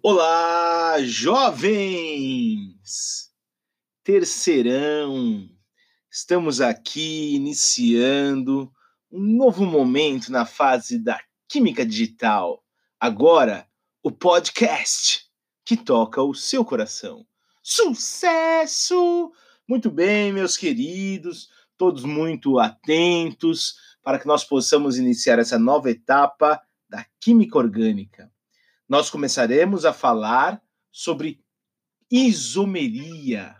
Olá, jovens! Terceirão, estamos aqui iniciando um novo momento na fase da Química Digital. Agora, o podcast que toca o seu coração. Sucesso! Muito bem, meus queridos, todos muito atentos para que nós possamos iniciar essa nova etapa da Química Orgânica nós começaremos a falar sobre isomeria.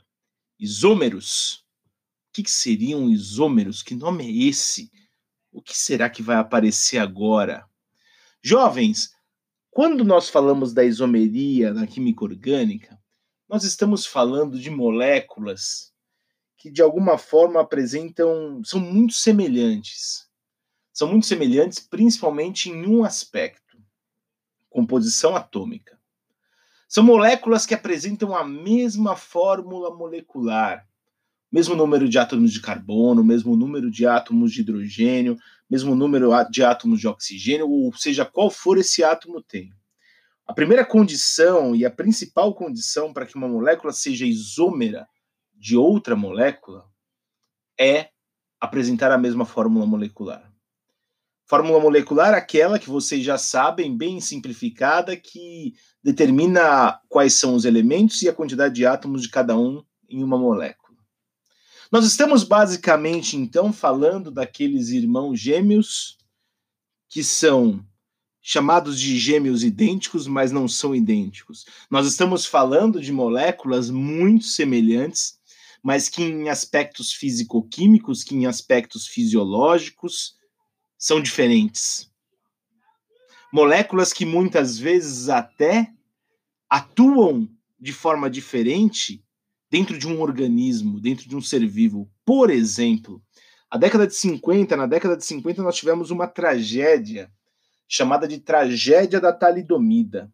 Isômeros. O que, seriam isômeros? Que nome é esse? O que será que vai aparecer agora? Jovens, quando nós falamos da isomeria na química orgânica, nós estamos falando de moléculas que de alguma forma apresentam, são muito semelhantes. São muito semelhantes principalmente em um aspecto composição atômica. São moléculas que apresentam a mesma fórmula molecular, mesmo número de átomos de carbono, mesmo número de átomos de hidrogênio, mesmo número de átomos de oxigênio, ou seja, qual for esse átomo tem. A primeira condição e a principal condição para que uma molécula seja isômera de outra molécula é apresentar a mesma fórmula molecular. Fórmula molecular, aquela que vocês já sabem, bem simplificada, que determina quais são os elementos e a quantidade de átomos de cada um em uma molécula. Nós estamos basicamente, então, falando daqueles irmãos gêmeos que são chamados de gêmeos idênticos, mas não são idênticos. Nós estamos falando de moléculas muito semelhantes, mas que em aspectos físico-químicos, que em aspectos fisiológicos, são diferentes. Moléculas que muitas vezes até atuam de forma diferente dentro de um organismo, dentro de um ser vivo. Por exemplo, a década de 50, na década de 50 nós tivemos uma tragédia chamada de tragédia da talidomida.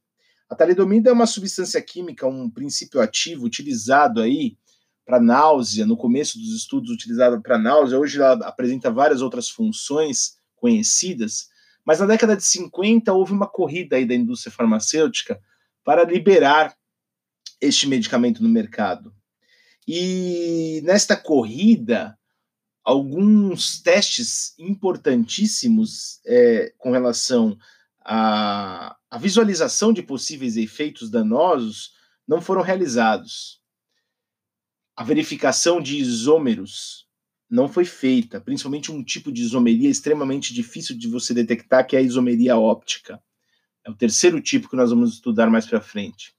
A talidomida é uma substância química, um princípio ativo utilizado aí para náusea, no começo dos estudos utilizado para náusea, hoje ela apresenta várias outras funções conhecidas, mas na década de 50 houve uma corrida aí da indústria farmacêutica para liberar este medicamento no mercado. E nesta corrida, alguns testes importantíssimos é, com relação à, à visualização de possíveis efeitos danosos não foram realizados. A verificação de isômeros não foi feita, principalmente um tipo de isomeria extremamente difícil de você detectar, que é a isomeria óptica. É o terceiro tipo que nós vamos estudar mais para frente.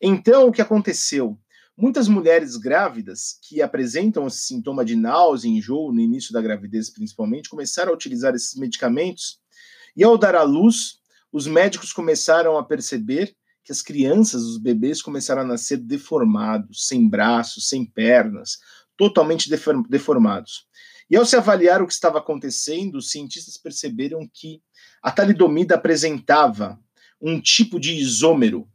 Então, o que aconteceu? Muitas mulheres grávidas que apresentam esse sintoma de náusea, enjoo no início da gravidez, principalmente, começaram a utilizar esses medicamentos e, ao dar à luz, os médicos começaram a perceber que as crianças, os bebês, começaram a nascer deformados, sem braços, sem pernas, totalmente deformados. E ao se avaliar o que estava acontecendo, os cientistas perceberam que a talidomida apresentava um tipo de isômero,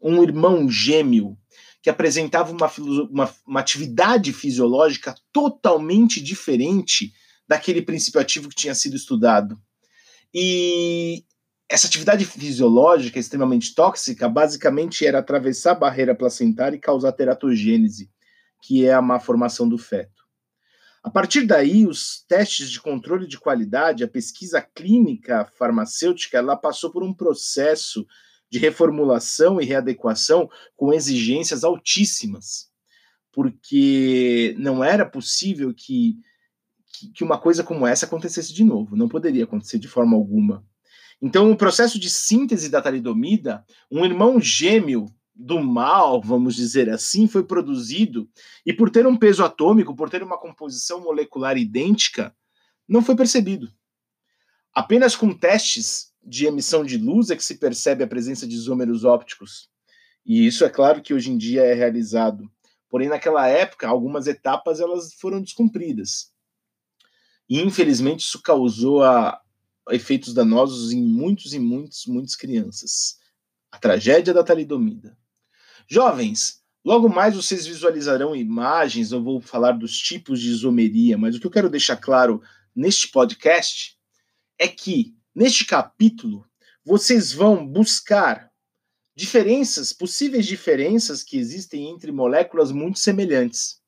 um irmão gêmeo, que apresentava uma, uma, uma atividade fisiológica totalmente diferente daquele princípio ativo que tinha sido estudado. E essa atividade fisiológica extremamente tóxica basicamente era atravessar a barreira placentária e causar teratogênese que é a má formação do feto. A partir daí, os testes de controle de qualidade, a pesquisa clínica farmacêutica, ela passou por um processo de reformulação e readequação com exigências altíssimas, porque não era possível que, que, que uma coisa como essa acontecesse de novo, não poderia acontecer de forma alguma. Então, o processo de síntese da talidomida, um irmão gêmeo do mal, vamos dizer assim, foi produzido e por ter um peso atômico, por ter uma composição molecular idêntica, não foi percebido. Apenas com testes de emissão de luz é que se percebe a presença de isômeros ópticos. E isso é claro que hoje em dia é realizado. Porém, naquela época, algumas etapas elas foram descumpridas. E infelizmente isso causou a, a efeitos danosos em muitos e muitos, muitas crianças. A tragédia da talidomida. Jovens, logo mais vocês visualizarão imagens, eu vou falar dos tipos de isomeria, mas o que eu quero deixar claro neste podcast é que, neste capítulo, vocês vão buscar diferenças, possíveis diferenças que existem entre moléculas muito semelhantes.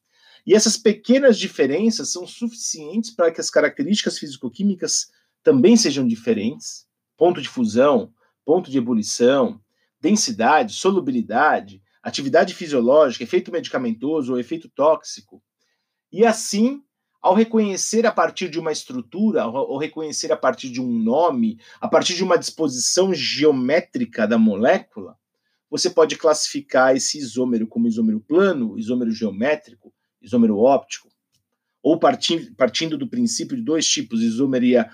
E essas pequenas diferenças são suficientes para que as características físico-químicas também sejam diferentes. Ponto de fusão, ponto de ebulição, densidade, solubilidade, atividade fisiológica, efeito medicamentoso ou efeito tóxico. E assim, ao reconhecer a partir de uma estrutura, ao reconhecer a partir de um nome, a partir de uma disposição geométrica da molécula, você pode classificar esse isômero como isômero plano, isômero geométrico, isômero óptico, ou partindo, do princípio de dois tipos, isomeria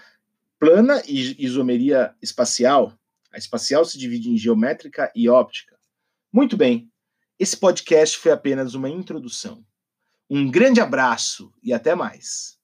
plana e isomeria espacial. A espacial se divide em geométrica e óptica. Muito bem, esse podcast foi apenas uma introdução. Um grande abraço e até mais.